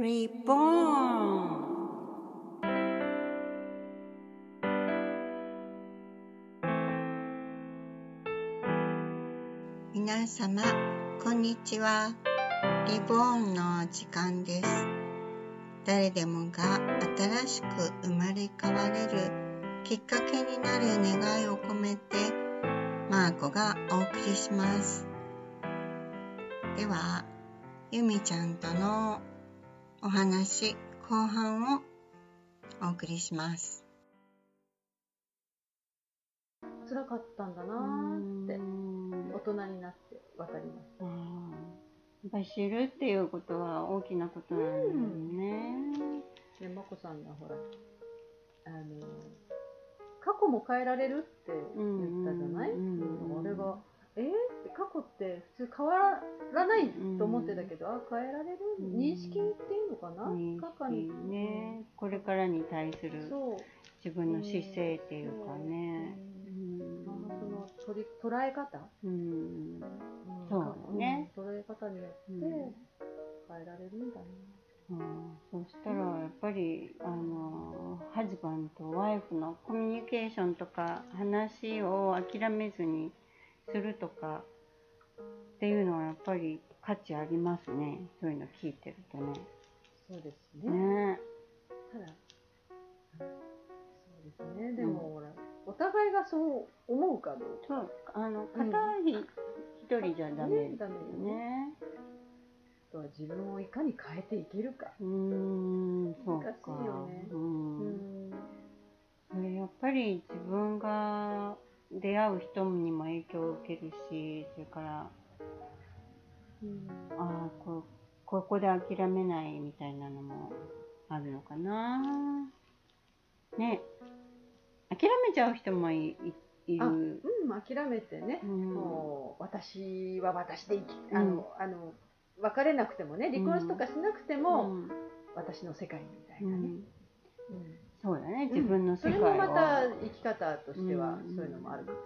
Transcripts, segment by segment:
Reborn. 皆様こんにちは。リボーンの時間です。誰でもが新しく生まれ変われるきっかけになる願いを込めてマーコがお送りします。ではゆみちゃんとのお話後半をお送りします。辛かったんだなーって大人になって分かります。やっぱり知るっていうことは大きなことなんだよね。でまこさんがほらあの過去も変えられるって言ったじゃない、うんうんうん俺がえー、って過去って普通変わらないと思ってたけど、あ変えられる？うん認識っていうのかな、認過去に。識ね、これからに対する自分の姿勢っていうかね。あのその取り捉え方、うん、うん。そうだね、うん。捉え方によってうん。変えられるんだね、うん、そしたらやっぱりあのハズバンとワイフのコミュニケーションとか話を諦めずにするとかっていうのはやっぱり価値ありますね。そういうの聞いてるとね。そうですね。ね。ただそうですね。でも、ほらお互いがそう思うかどうか。そう。あの片一人じゃダメ。ねダメよね。とは自分をいかに変えていけるか。うーんそうか。難しいよね。う。うんん。それやっぱり自分が出会う人にも影響を受けるし、それからうん。ああこここで諦めないみたいなのもあるのかな。ね。諦めちゃう人もいいる。うん、諦めてね、うん。もう私は私で生きあの、あの別れなくてもね離婚とかしなくても、うん。私の世界みたいなね、うん。うんそうだね自分の世界を、それもまた生き方としてはうん。そういうのもあるかもし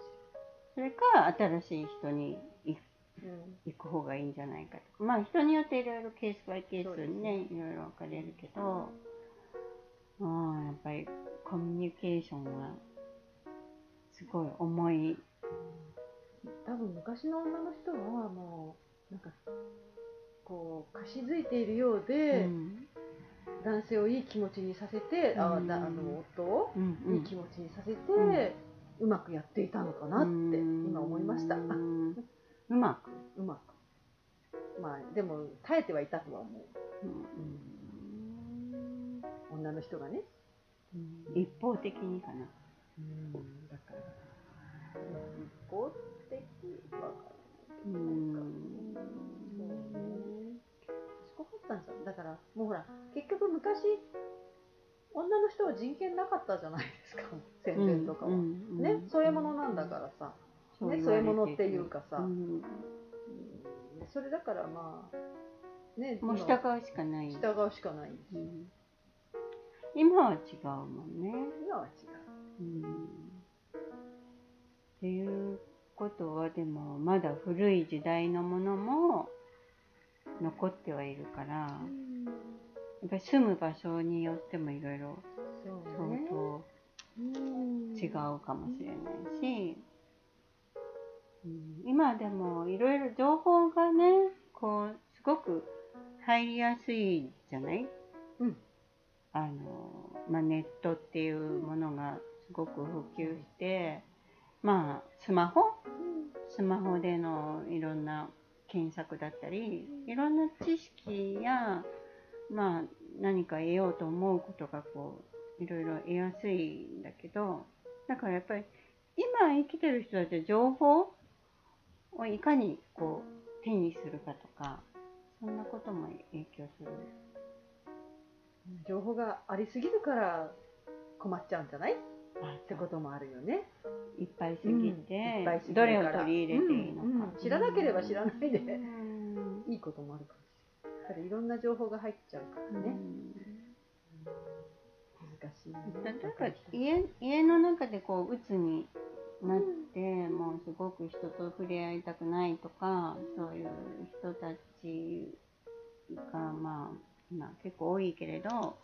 それか新しい人に行れない、うん。行く方がいいんじゃないかとか。まあ人によっていろいろケースバイケースにね。いろいろ分かれるけどああやっぱりコミュニケーションはすごい重い。多分昔の女の人はもうなんかこうかしづいているようで、うん男性をいい気持ちにさせて、ああの夫をうんいい気持ちにさせて、ううまくやっていたのかなって今思いました、ううんうまく、まくまあでも耐えてはいたとは思う。うん。女の人がね、一方的にかな。だから一方的わからないうんったんじゃんだからもうほら結局昔女の人は人権なかったじゃないですか。戦前とかは、うんねそういうものなんだからさ、ういうものっていうかさ、うんうん。それだからまあねもう今従うしかない、従うしかないんですようん。今は違うもんね。今は違うん。っていうことはでもまだ古い時代のものも残ってはいるからやう、っぱり住む場所によってもいろいろ相当うん違うかもしれないし、うん、今でもいろいろ情報がねこうすごく入りやすいじゃない、うん。あのまあ、ネットっていうものがすごく普及してまあスマホ？スマホでのいろんな検索だったりいろんな知識やまあ何か得ようと思うことがこういろいろ得やすいんだけどだからやっぱり今生きてる人たちは情報をいかにこう手にするかとかそんなことも影響する。情報がありすぎるから困っちゃうんじゃない？っあてこともあるよね。いっぱいすぎて、いっぱいすぎるどれを取り入れていいのか、知らなければ知らないで。うん。いいこともあるかもしれない。いろんな情報が入っちゃうからね。難しいね。例えば家家の中でこう鬱になって、もうすごく人と触れ合いたくないとかそういう人たちがまあまあ、結構多いけれど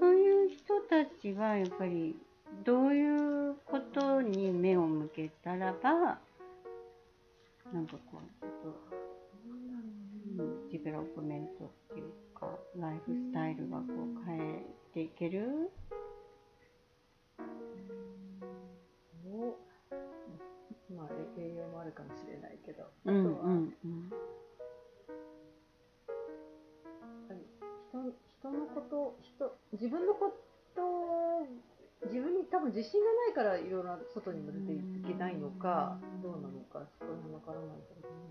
そういう人たちはやっぱりどういうことに目を向けたらばなんかこうちょっと、うん、 development っていうかライフスタイルがこう変えていける？おまあ栄養もあるかもしれないけど、うんうあとは、ん。やっぱり人人のこと人自分のことを自分に多分自信がないからいろいろ外にも出ていけないのかどうなのかそこら辺わからないけれども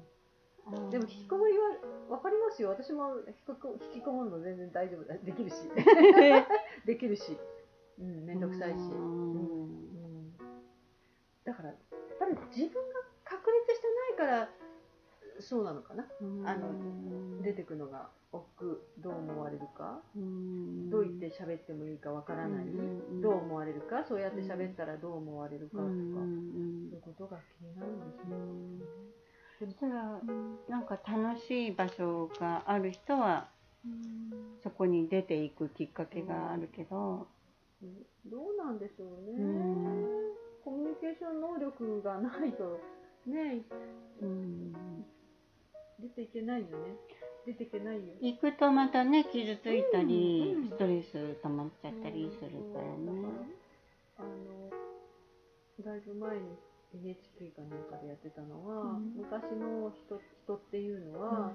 うんでも引きこもりはわかりますよ。私も引きこ引きこもるの全然大丈夫だ。できるし。できるし。うん面倒くさいし、うん。うん。だからやっぱり自分が確立してないからそうなのかな？あの出てくのが億劫どう思われるか？うん。どう言って喋ってもいいかわからない、うん。どう思われるか？そうやって喋ったらどう思われるかとか、そういうことが気になるんですね。そしたらなんか楽しい場所がある人はそこに出ていくきっかけがあるけど、どうなんでしょうね、うん。コミュニケーション能力がないとね。うん、出ていけないよね。出ていけないよ。行くとまたね傷ついたり、うんうんストレス溜まっちゃったりするからうんね。あのだいぶ前に NHK かなんかでやってたのは、うん。昔の人人っていうのは、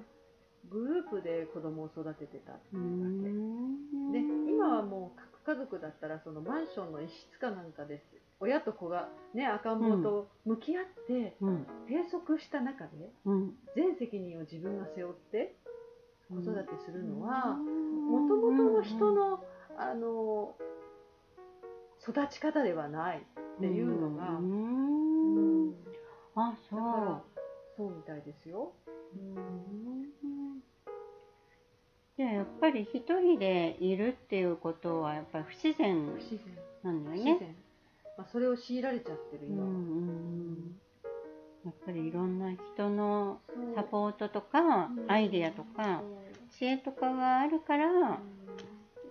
グループで子供を育ててたってういうわけ、ん。で今はもう核家族だったらそのマンションの一室かなんかです親と子がね赤ん坊と向き合ってうん。閉塞した中でうん。全責任を自分が背負って子育てするのはももともとの人のあの育ち方ではないっていうのが、うん。うん。あそだからう。そうみたいですよ。じゃあやっぱり一人でいるっていうことはやっぱり不自然なんだ不よね。まあ、それを強いられちゃってる今は、うんうんうん。やっぱりいろんな人のサポートとかアイデアとか知恵とかがあるから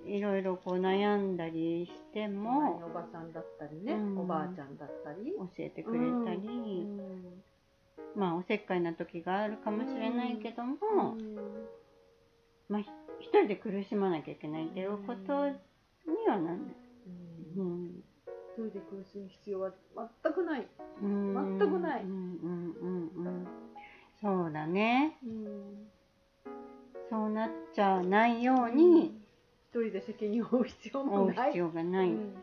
いろいろこう悩んだりしてものおばさんだったりね、うん。おばあちゃんだったり、教えてくれたり、うんまあおせっかいな時があるかもしれないけども、まあひ一人で苦しまなきゃいけないっていうことにはなんない。うんうん一人で苦しむ必要は全くない、うん全くない。うんうんうんうんそうだね。そうなっちゃないように一人で責任を負う必要もない。必要がない、うん。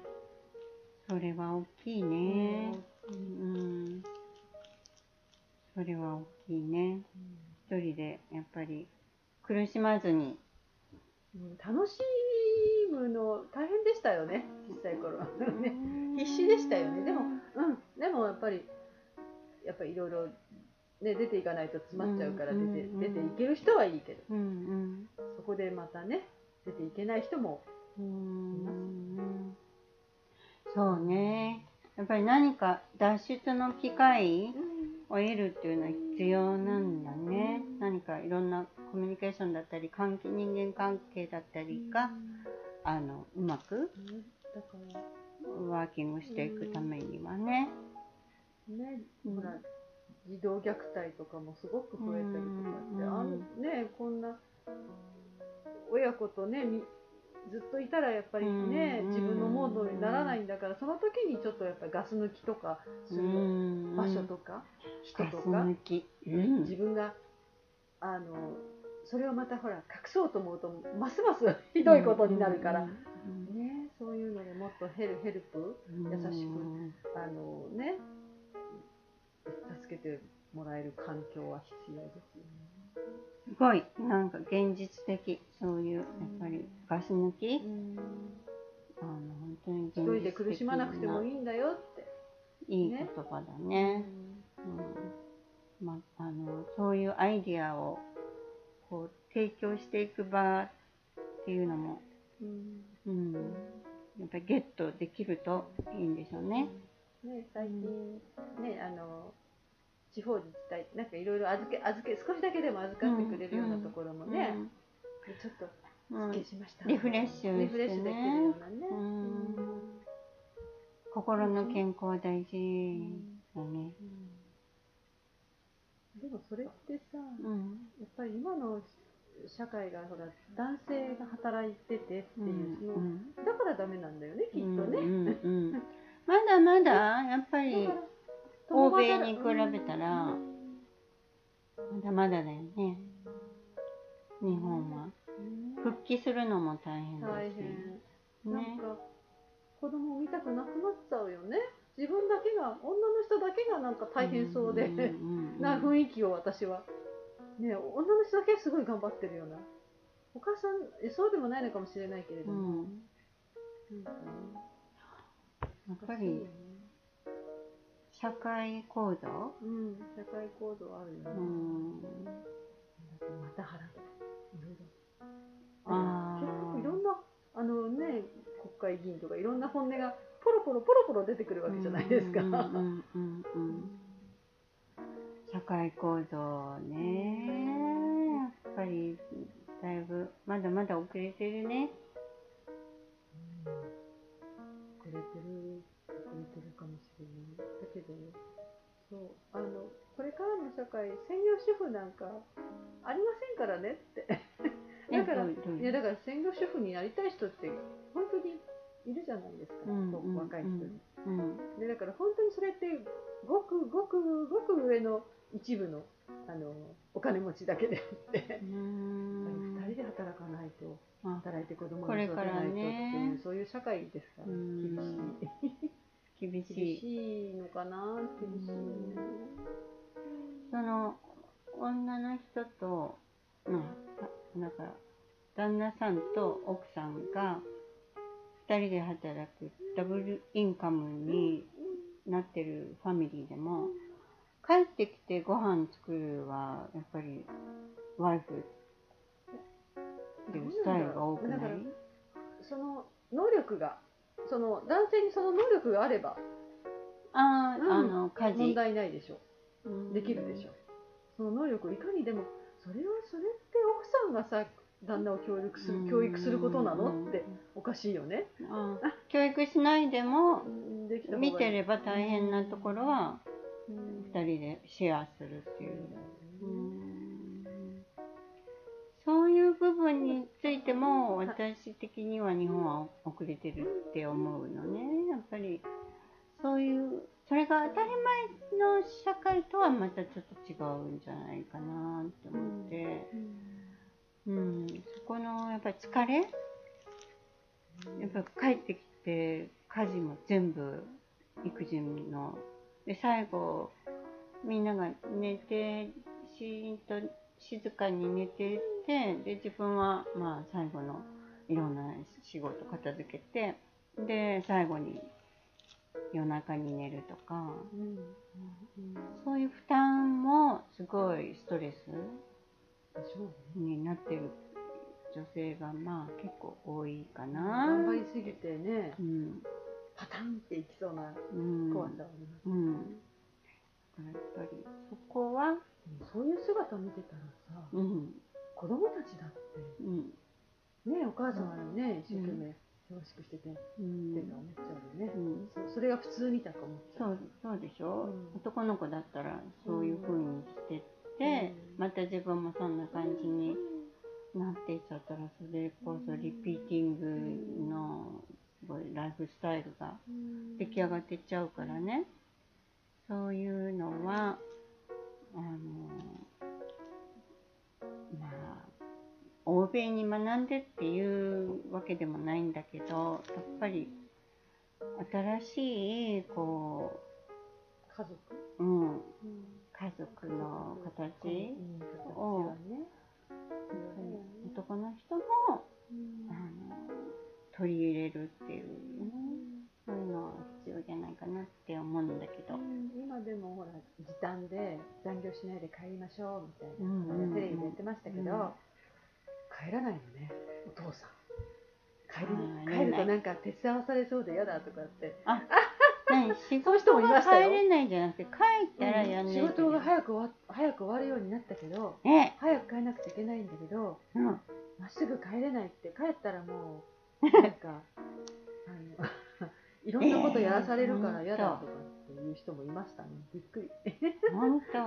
それは大きいね。うん。それは大きいね。一人でやっぱり苦しまずにうん楽しむの大変でしたよね小さい頃は。ね 必死でしたよね。でもうんでもやっぱりやっぱりいろいろね出ていかないと詰まっちゃうから出て,、うんうんうん。出ていける人はいいけど。うんそこでまたね出ていけない人もうんうんそうね。やっぱり何か脱出の機会を得るっていうのは必要なんだね何かいろんなコミュニケーションだったり関係人間関係だったりがあのうまくねだからワーキングしていくためにはね。ね、うんほら児童虐待とかもすごく増えたりとかって、うんあんねこんな親子とねみずっといたらやっぱりね、うん自分のモードにならないんだからその時にちょっとやっぱりガス抜きとかするうん。場所とか、人とか、自分があのそれをまたほら隠そうと思うとますますひどいことになるから、うん。ねそういうのでもっとヘルヘルプうん。優しくあのね助けてもらえる環境は必要ですよすごい。なんか現実的。そういうやっぱりガス抜き、ね。あの本当に一人で苦しまなくてもいいいんだよって。いい言葉だね。うんまあ、あのそういうアイディアをこう提供していく場っていうのも、うんうん、やっぱりゲットできるといいんでしょうね。ね最近ねあの地方自治体なんかいろいろ預け預け少しだけでも預かってくれるようなところもね、ちょっとうんすっきりしました。リフレッシュしてね。リフレッシュできるようなね。うん。心の健康は大事。だね。でもそれってさ、うん。やっぱり今の社会がほら男性が働いててっていう、そのうん。だからダメなんだよねきっとね、うんうんうん。まだまだやっぱり欧米に比べたらまだまだだよね。日本は。うん復帰するのも大変だし。大変、なんねか子供を産みたくなくなっちゃうよね。自分だけが女の人だけがなんか大変そうで、な雰囲気を私は。ね女の人だけすごい頑張ってるようなお母さんえそうでもないのかもしれないけれども、うん。なん。やっぱり社会構造うん。社会構造あるよね、うん。また腹とあのね国会議員とかいろんな本音がポロポロポロポロ出てくるわけじゃないですか。社会構造ねやっぱりだいぶまだまだ遅れてるね遅れてる遅れてるかもしれない。だけどそうあのこれからの社会専業主婦なんかありませんからねって。だからいういやだから専業主婦になりたい人って本当にいるじゃないですか、うんそう若い人に。うんでだから本当にそれってごくごくごく上の一部のあのお金持ちだけであってう、ん。2人で働かないとあ働いて子供を育てないとっていう、ね。そういう社会ですからうん。厳しい。厳し厳いのかな厳しい。よねその女の人とまあただから旦那さんと奥さんが2人で働くダブルインカムになってるファミリーでも帰ってきてご飯作るはやっぱりワイフっていうスタイルが多くない？その能力がその男性にその能力があればああ、うんあの家問事題ないでしょ。うん。できるでしょ。その能力をいかにでもそれはそれって奥さんがさ旦那を教育する教育することなの？っておかしいよね。あ教育しないでも見てれば大変なところはうん。2人でシェアするっていう、うん。そういう部分についても私的には日本は遅れてるって思うのね。やっぱりそういうそれが当たり前の社会とはまたちょっと違うんじゃないかなって思って、うん、そこのやっぱり疲れ？やっぱ帰ってきて家事も全部育児の。で最後みんなが寝てシーンと静かに寝ていってで自分はまあ最後のいろんな仕事片付けてで最後に夜中に寝るとか。うん。そういう負担もすごいストレスになってる女性がまあ結構多いかな。頑張りすぎてねうん。パタンっていきそうなうん。怖さはあります、うん、だからやっぱりそこは、そういう姿を見てたらさうん。子供たちだってうん。ねお母さんはね一生懸命忙しくしてて。っうんて思っちゃうよね、うん、そそれが普通みたいか思っちゃそううそうでしょ、うん。男の子だったらそういう風にしてって、うん。また自分もそんな感じになっていっちゃったらそれこそリピーティングのライフスタイルがうん。出来上がっていっちゃうからね。そういうのはあの欧米に学んでっていうわけでもないんだけどやっぱり新しいこ家族、う、うん、うん。家族の形、を男の人もうん。あの取り入れるっていうねそういうのは必要じゃないかなって思うんだけど。今でもほら時短で残業しないで帰りましょうみたいな、テレビでやってましたけど、うん帰らないのねお父さん。帰り帰るとなんか手伝わされそうで嫌だとかって。あ、何仕そういう人事がもいましたよ。帰れないじゃなくて帰ったらやんない仕事がい早く終わ早く終わるようになったけどえ、早く帰らなくちゃいけないんだけどうん、まっすぐ帰れないって帰ったらもうなんか あの いろんなことやらされるから嫌だとかっていう人もいましたね。びっくり。本当。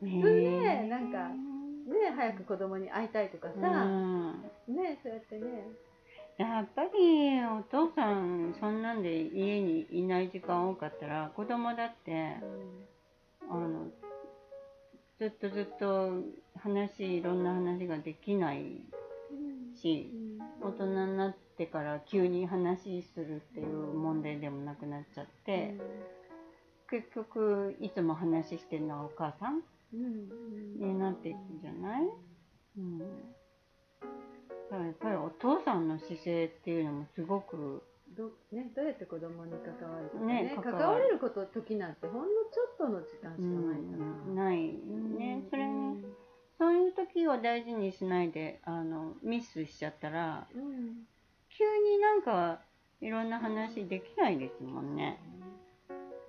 普通ねなんかね早く子供に会いたいとかうさ、ん。ねそうやってね。やっぱりお父さんそんなんで家にいない時間多かったら子供だってあのずっとずっと話いろんな話ができないし大人になってから急に話するっていう問題でもなくなっちゃって結局いつも話してるのはお母さん？になっていくんじゃない？うん。だからやっぱりお父さんの姿勢っていうのもすごくど,、ね、どうやって子供に関わるとかね。ね関関わる。われること時なんてほんのちょっとの時間しかないから、うんないね、それねそういう時を大事にしないであのミスしちゃったらうんうん。急になんかいろんな話できないですもんね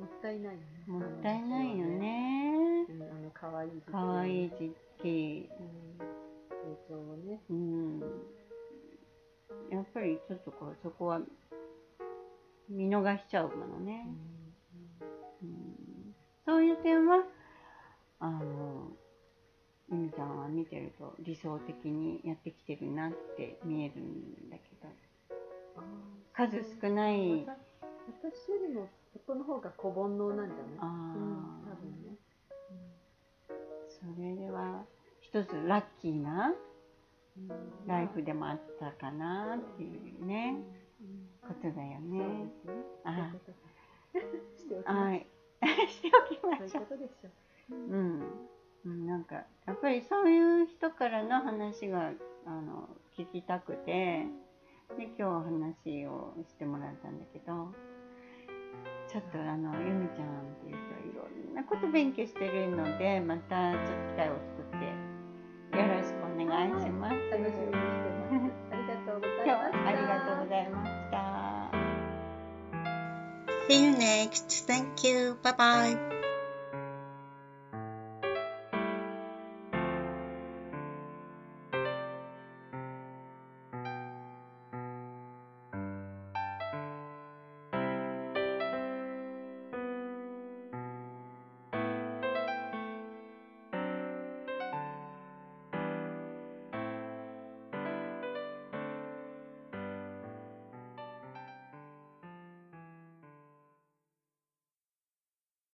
もったいないよね。もったいないよね。うんあの可愛い時期。可愛い時期。うん。成長をね。うん。やっぱりちょっとこうそこは見逃しちゃうものね、うん。そういう点はあのゆみちゃんは見てると理想的にやってきてるなって見えるんだけど。数少ない私よりもそこの方が小煩悩なんじゃない？あうんー多分ね、それでは一つラッキーなうん。ライフでもあったかなっていうね、うん。ことだよそうね。ですね。あはい。しておきすましょう。う。うん。うん、なんか、やっぱりそういう人からの話が、あの、聞きたくて、で、今日話をしてもらったんだけど、ちょっとあの、ゆみちゃんっていう人はいろんなこと勉強してるので、またちょっと機会を作って、よろしくお願いします。楽しみにしてますありがとうございましたありがとうございました。See you next. Thank you. Bye bye.